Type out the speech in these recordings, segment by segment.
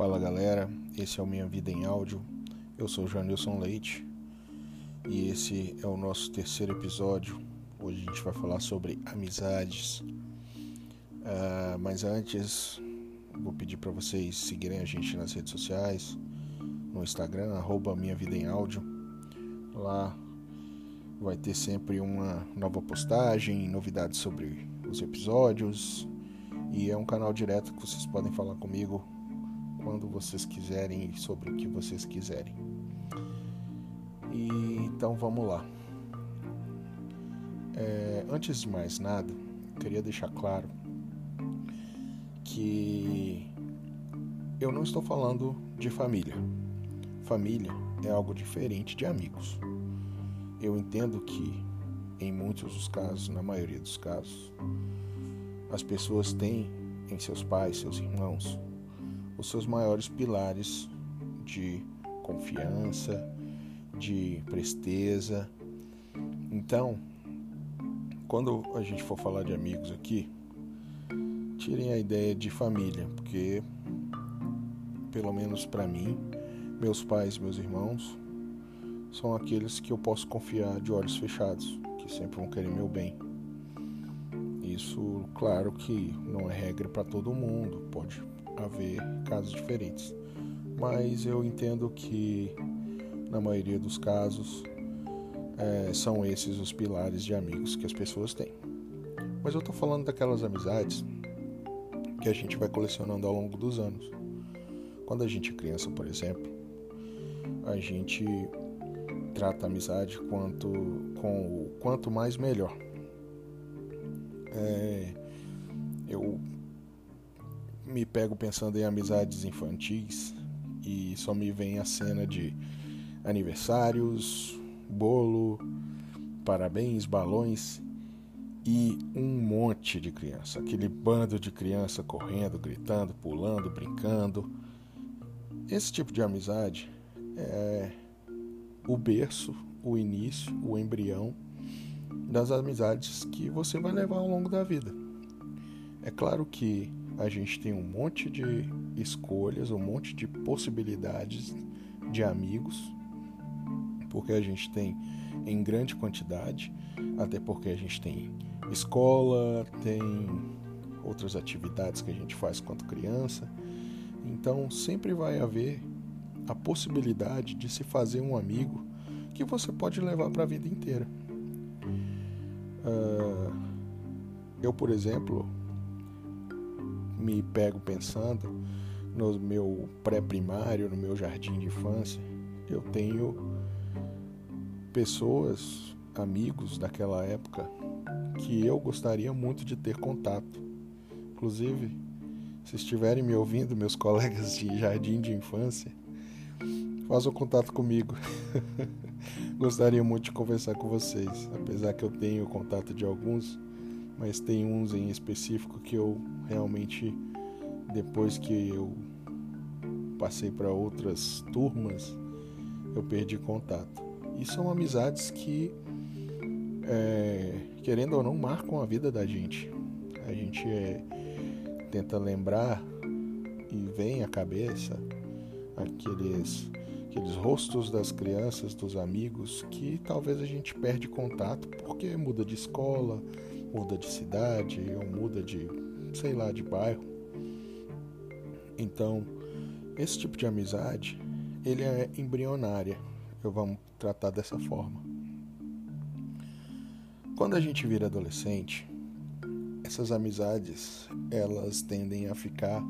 Fala galera, esse é o Minha Vida em Áudio. Eu sou Janilson Leite e esse é o nosso terceiro episódio. Hoje a gente vai falar sobre amizades. Uh, mas antes, vou pedir para vocês seguirem a gente nas redes sociais, no Instagram, arroba Minha Vida em Áudio. Lá vai ter sempre uma nova postagem, novidades sobre os episódios. E é um canal direto que vocês podem falar comigo quando vocês quiserem e sobre o que vocês quiserem. E, então vamos lá. É, antes de mais nada, queria deixar claro que eu não estou falando de família. Família é algo diferente de amigos. Eu entendo que, em muitos dos casos, na maioria dos casos, as pessoas têm em seus pais, seus irmãos, os seus maiores pilares de confiança, de presteza. Então, quando a gente for falar de amigos aqui, tirem a ideia de família, porque pelo menos para mim, meus pais, meus irmãos são aqueles que eu posso confiar de olhos fechados, que sempre vão querer meu bem. Isso, claro que não é regra para todo mundo, pode haver casos diferentes. Mas eu entendo que, na maioria dos casos, é, são esses os pilares de amigos que as pessoas têm. Mas eu estou falando daquelas amizades que a gente vai colecionando ao longo dos anos. Quando a gente é criança, por exemplo, a gente trata a amizade quanto, com o quanto mais melhor. É, eu me pego pensando em amizades infantis e só me vem a cena de aniversários, bolo, parabéns, balões e um monte de criança, aquele bando de criança correndo, gritando, pulando, brincando. Esse tipo de amizade é o berço, o início, o embrião das amizades que você vai levar ao longo da vida. É claro que a gente tem um monte de escolhas, um monte de possibilidades de amigos, porque a gente tem em grande quantidade, até porque a gente tem escola, tem outras atividades que a gente faz quando criança. Então sempre vai haver a possibilidade de se fazer um amigo que você pode levar para a vida inteira. Uh, eu, por exemplo, me pego pensando no meu pré-primário, no meu jardim de infância, eu tenho pessoas, amigos daquela época que eu gostaria muito de ter contato. Inclusive, se estiverem me ouvindo, meus colegas de jardim de infância, façam contato comigo. gostaria muito de conversar com vocês, apesar que eu tenho contato de alguns mas tem uns em específico que eu realmente depois que eu passei para outras turmas eu perdi contato. E são amizades que é, querendo ou não marcam a vida da gente. A gente é, tenta lembrar e vem à cabeça aqueles aqueles rostos das crianças, dos amigos que talvez a gente perde contato porque muda de escola, muda de cidade ou muda de, sei lá, de bairro. Então, esse tipo de amizade, ele é embrionária. Eu vamos tratar dessa forma. Quando a gente vira adolescente, essas amizades, elas tendem a ficar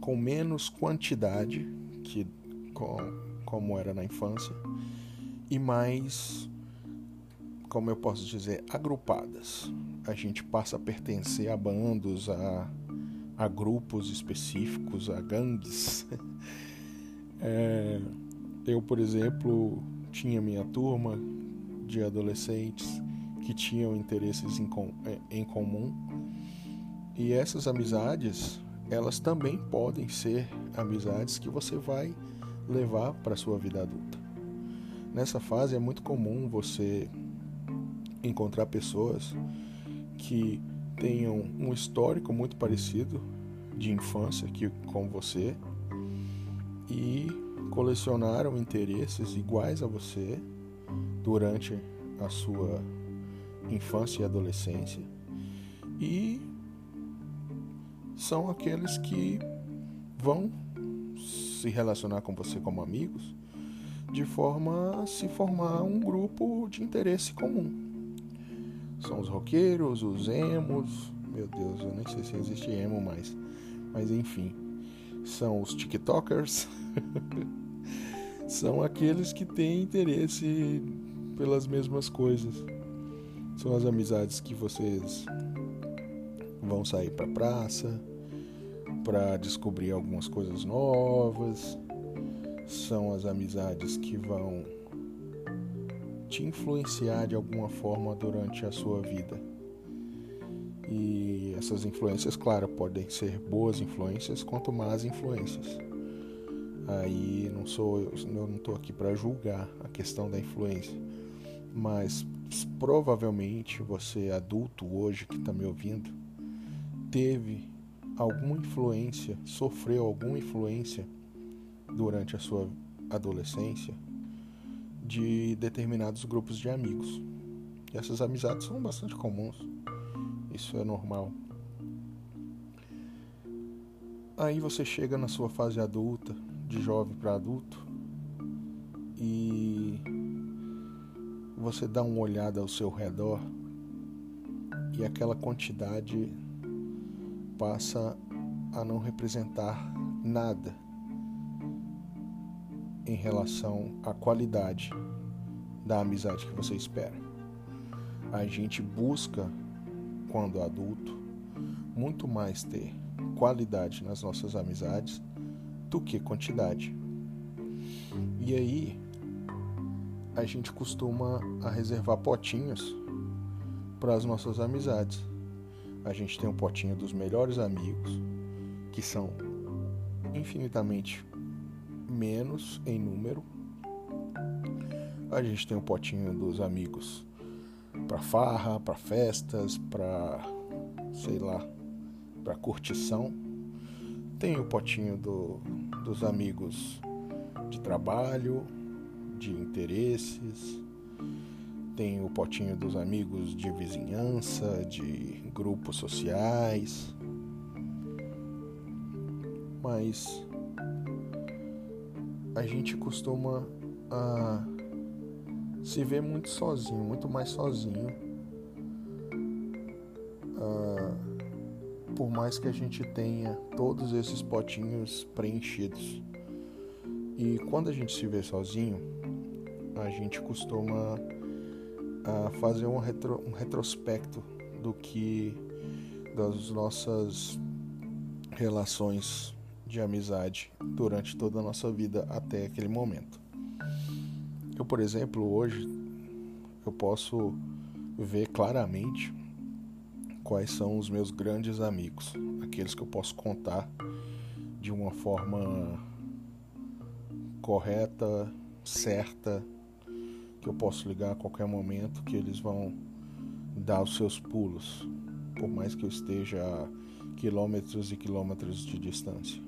com menos quantidade que com, como era na infância e mais como eu posso dizer, agrupadas. A gente passa a pertencer a bandos, a, a grupos específicos, a gangues. É, eu, por exemplo, tinha minha turma de adolescentes que tinham interesses em, com, é, em comum e essas amizades elas também podem ser amizades que você vai levar para sua vida adulta. Nessa fase é muito comum você encontrar pessoas que tenham um histórico muito parecido de infância que com você e colecionaram interesses iguais a você durante a sua infância e adolescência e são aqueles que vão se relacionar com você como amigos de forma a se formar um grupo de interesse comum. São os roqueiros, os emos, meu Deus, eu nem sei se existe emo mais, mas enfim, são os TikTokers, são aqueles que têm interesse pelas mesmas coisas. São as amizades que vocês vão sair para praça para descobrir algumas coisas novas. São as amizades que vão te influenciar de alguma forma durante a sua vida. E essas influências, claro, podem ser boas influências quanto más influências. Aí não sou eu, eu não estou aqui para julgar a questão da influência, mas provavelmente você adulto hoje que está me ouvindo teve alguma influência, sofreu alguma influência durante a sua adolescência de determinados grupos de amigos. E essas amizades são bastante comuns. Isso é normal. Aí você chega na sua fase adulta, de jovem para adulto, e você dá uma olhada ao seu redor e aquela quantidade passa a não representar nada em relação à qualidade da amizade que você espera. A gente busca, quando adulto, muito mais ter qualidade nas nossas amizades do que quantidade. E aí a gente costuma a reservar potinhos para as nossas amizades a gente tem um potinho dos melhores amigos, que são infinitamente menos em número. A gente tem um potinho dos amigos para farra, para festas, para sei lá, para curtição. Tem o potinho do, dos amigos de trabalho, de interesses tem o potinho dos amigos de vizinhança, de grupos sociais. Mas a gente costuma a se ver muito sozinho, muito mais sozinho. por mais que a gente tenha todos esses potinhos preenchidos. E quando a gente se vê sozinho, a gente costuma a fazer um, retro, um retrospecto do que das nossas relações de amizade durante toda a nossa vida até aquele momento. Eu, por exemplo, hoje eu posso ver claramente quais são os meus grandes amigos, aqueles que eu posso contar de uma forma correta, certa que eu posso ligar a qualquer momento, que eles vão dar os seus pulos, por mais que eu esteja a quilômetros e quilômetros de distância.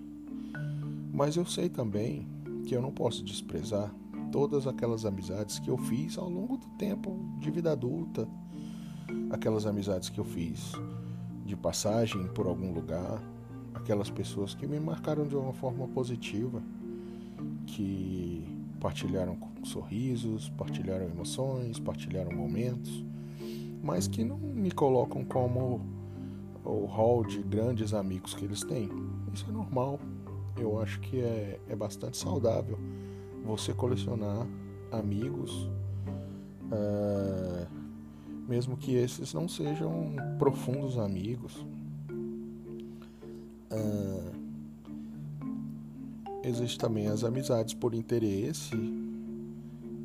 Mas eu sei também que eu não posso desprezar todas aquelas amizades que eu fiz ao longo do tempo de vida adulta, aquelas amizades que eu fiz de passagem por algum lugar, aquelas pessoas que me marcaram de uma forma positiva, que partilharam sorrisos, partilharam emoções, partilharam momentos, mas que não me colocam como o hall de grandes amigos que eles têm. Isso é normal. Eu acho que é, é bastante saudável você colecionar amigos, é, mesmo que esses não sejam profundos amigos. É, Existem também as amizades por interesse,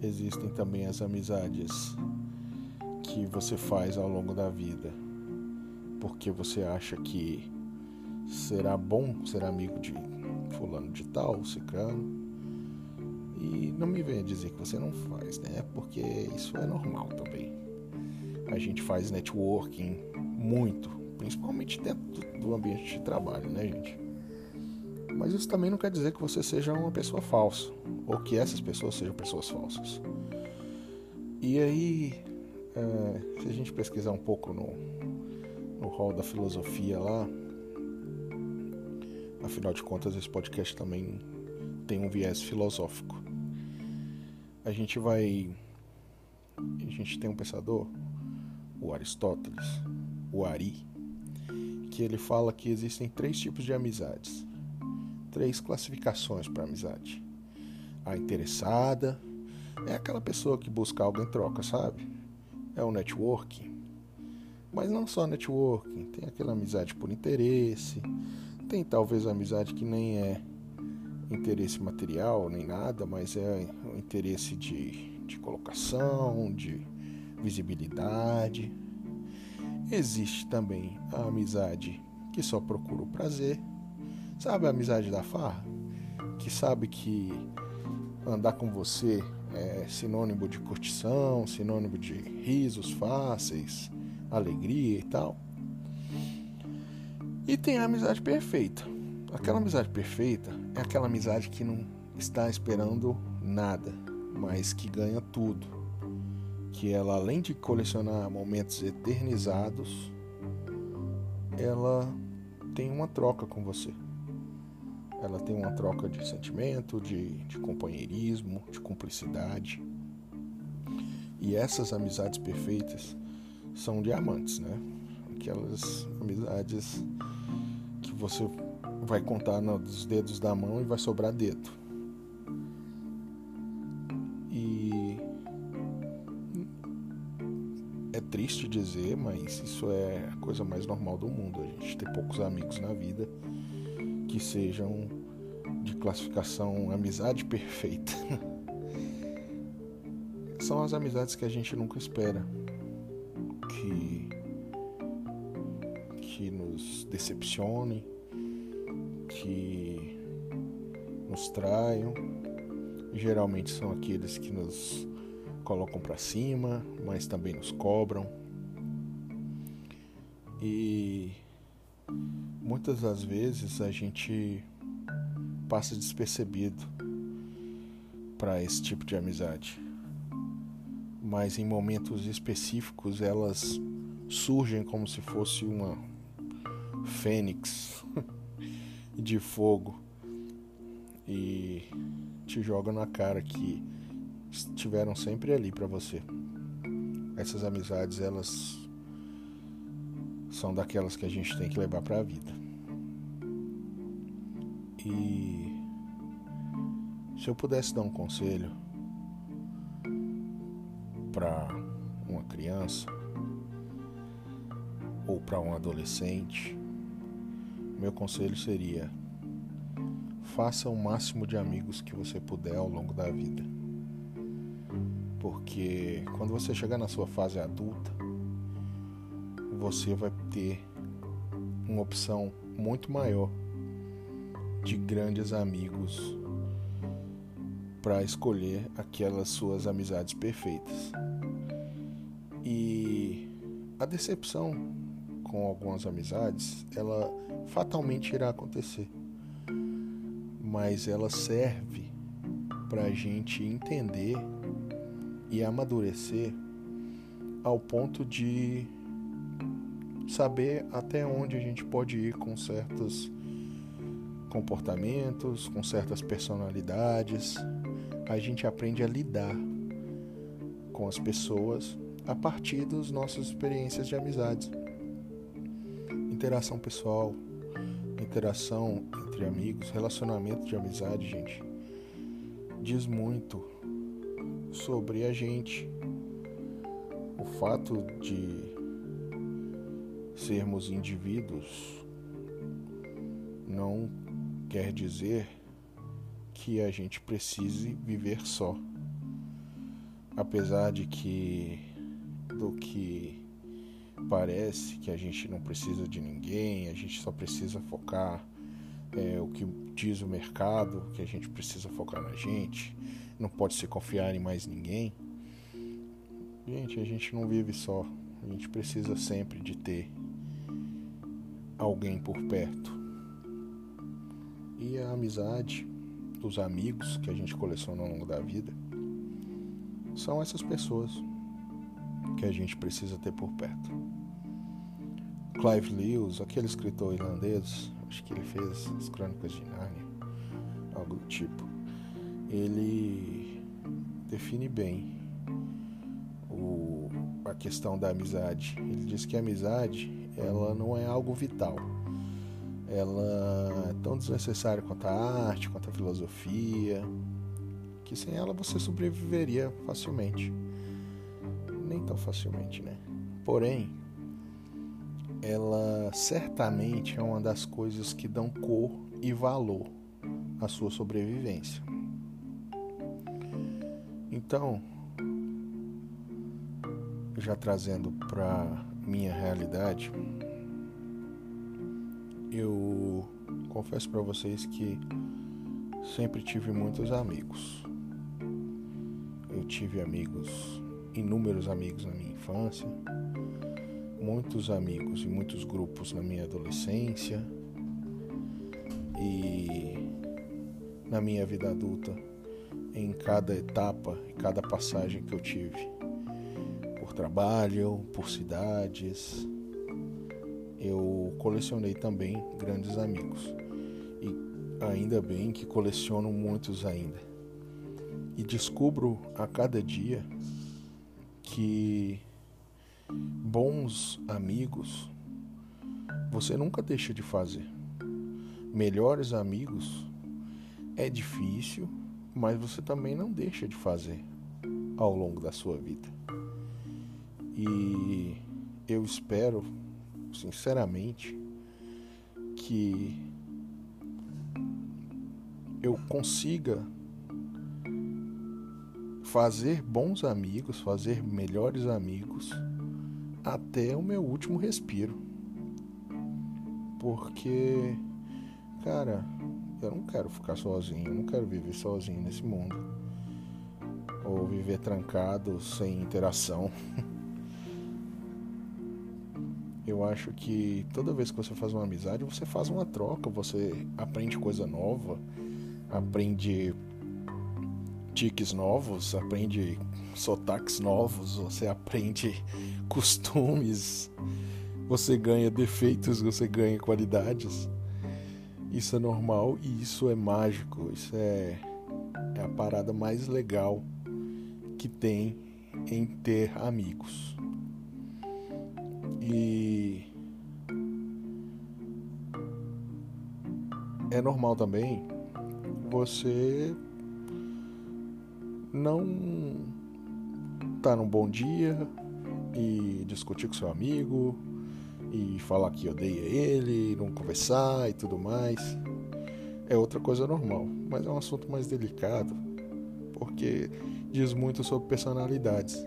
existem também as amizades que você faz ao longo da vida porque você acha que será bom ser amigo de fulano de tal, cicrano. E não me venha dizer que você não faz, né? Porque isso é normal também. A gente faz networking muito principalmente dentro do ambiente de trabalho, né, gente? Mas isso também não quer dizer que você seja uma pessoa falsa ou que essas pessoas sejam pessoas falsas. E aí, é, se a gente pesquisar um pouco no, no hall da filosofia lá, afinal de contas, esse podcast também tem um viés filosófico. A gente vai. A gente tem um pensador, o Aristóteles, o Ari, que ele fala que existem três tipos de amizades, três classificações para amizade. A interessada é aquela pessoa que busca algo em troca, sabe? É o networking. Mas não só networking, tem aquela amizade por interesse, tem talvez a amizade que nem é interesse material nem nada, mas é um interesse de, de colocação, de visibilidade. Existe também a amizade que só procura o prazer. Sabe a amizade da farra? Que sabe que andar com você é sinônimo de curtição, sinônimo de risos fáceis, alegria e tal. E tem a amizade perfeita. Aquela amizade perfeita é aquela amizade que não está esperando nada, mas que ganha tudo. Que ela, além de colecionar momentos eternizados, ela tem uma troca com você. Ela tem uma troca de sentimento, de, de companheirismo, de cumplicidade. E essas amizades perfeitas são diamantes, né? Aquelas amizades você vai contar nos dedos da mão e vai sobrar dedo. E é triste dizer, mas isso é a coisa mais normal do mundo. A gente ter poucos amigos na vida que sejam de classificação amizade perfeita. São as amizades que a gente nunca espera. Que que nos decepcionem, que nos traiam. Geralmente são aqueles que nos colocam para cima, mas também nos cobram. E muitas das vezes a gente passa despercebido para esse tipo de amizade. Mas em momentos específicos elas surgem como se fosse uma fênix de fogo e te jogam na cara que estiveram sempre ali para você. Essas amizades, elas são daquelas que a gente tem que levar para a vida. E se eu pudesse dar um conselho para uma criança ou para um adolescente, meu conselho seria: faça o máximo de amigos que você puder ao longo da vida. Porque quando você chegar na sua fase adulta, você vai ter uma opção muito maior de grandes amigos para escolher aquelas suas amizades perfeitas. E a decepção com algumas amizades, ela fatalmente irá acontecer. Mas ela serve para a gente entender e amadurecer ao ponto de saber até onde a gente pode ir com certos comportamentos, com certas personalidades. A gente aprende a lidar com as pessoas a partir das nossas experiências de amizades. Interação pessoal, interação entre amigos, relacionamento de amizade, gente, diz muito sobre a gente. O fato de sermos indivíduos não quer dizer que a gente precise viver só. Apesar de que do que parece que a gente não precisa de ninguém, a gente só precisa focar é, o que diz o mercado, que a gente precisa focar na gente, não pode se confiar em mais ninguém. Gente, a gente não vive só, a gente precisa sempre de ter alguém por perto. E a amizade, os amigos que a gente coleciona ao longo da vida, são essas pessoas que a gente precisa ter por perto. Clive Lewis, aquele escritor irlandês, acho que ele fez as Crônicas de Nárnia, algo do tipo. Ele define bem o, a questão da amizade. Ele diz que a amizade ela não é algo vital. Ela é tão desnecessária quanto a arte, quanto a filosofia, que sem ela você sobreviveria facilmente. Nem tão facilmente, né? Porém, ela certamente é uma das coisas que dão cor e valor à sua sobrevivência. Então, já trazendo para minha realidade, eu confesso para vocês que sempre tive muitos amigos. Eu tive amigos, inúmeros amigos na minha infância, muitos amigos e muitos grupos na minha adolescência e na minha vida adulta em cada etapa, em cada passagem que eu tive, por trabalho, por cidades. Eu colecionei também grandes amigos e ainda bem que coleciono muitos ainda. E descubro a cada dia que bons amigos você nunca deixa de fazer. Melhores amigos é difícil, mas você também não deixa de fazer ao longo da sua vida. E eu espero, sinceramente, que eu consiga fazer bons amigos, fazer melhores amigos até o meu último respiro. Porque, cara, eu não quero ficar sozinho, eu não quero viver sozinho nesse mundo. Ou viver trancado, sem interação. Eu acho que toda vez que você faz uma amizade, você faz uma troca, você aprende coisa nova, aprende tiques novos, aprende sotaques novos, você aprende costumes, você ganha defeitos, você ganha qualidades. Isso é normal e isso é mágico. Isso é, é a parada mais legal que tem em ter amigos. E é normal também você não tá num bom dia e discutir com seu amigo, e falar que odeia ele, não conversar e tudo mais. É outra coisa normal, mas é um assunto mais delicado, porque diz muito sobre personalidades.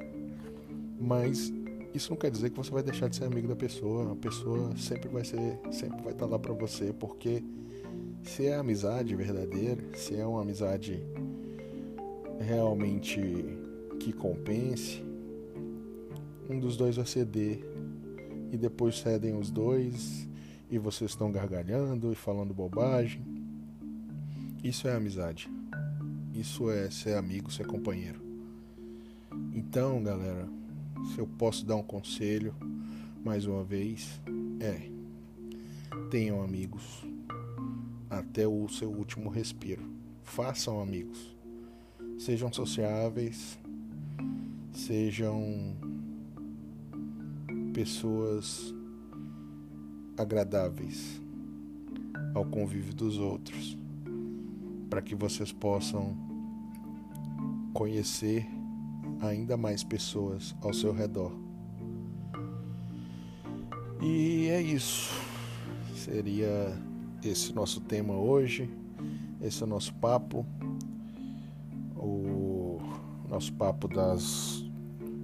Mas isso não quer dizer que você vai deixar de ser amigo da pessoa. A pessoa sempre vai ser, sempre vai estar lá para você, porque se é amizade verdadeira, se é uma amizade realmente que compense, um dos dois vai ceder e depois cedem os dois e vocês estão gargalhando e falando bobagem. Isso é amizade. Isso é ser amigo, ser companheiro. Então, galera, se eu posso dar um conselho mais uma vez, é: tenham amigos até o seu último respiro. Façam amigos. Sejam sociáveis, sejam pessoas agradáveis ao convívio dos outros, para que vocês possam conhecer ainda mais pessoas ao seu redor. E é isso. Seria esse nosso tema hoje, esse é o nosso papo. Nosso papo das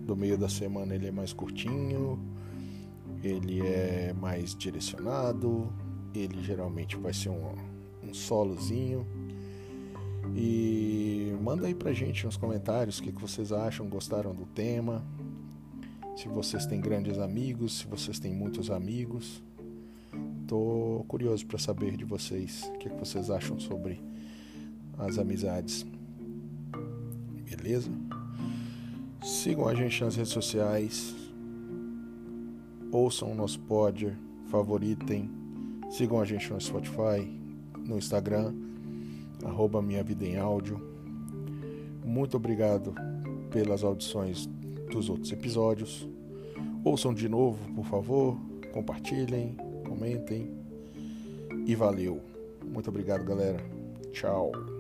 do meio da semana ele é mais curtinho, ele é mais direcionado, ele geralmente vai ser um, um solozinho. E manda aí pra gente nos comentários o que, que vocês acham, gostaram do tema, se vocês têm grandes amigos, se vocês têm muitos amigos. Tô curioso para saber de vocês o que, que vocês acham sobre as amizades. Beleza? Sigam a gente nas redes sociais. Ouçam o nosso pod, favoritem. Sigam a gente no Spotify, no Instagram, arroba Minha Vida em Áudio. Muito obrigado pelas audições dos outros episódios. Ouçam de novo, por favor. Compartilhem, comentem. E valeu. Muito obrigado, galera. Tchau.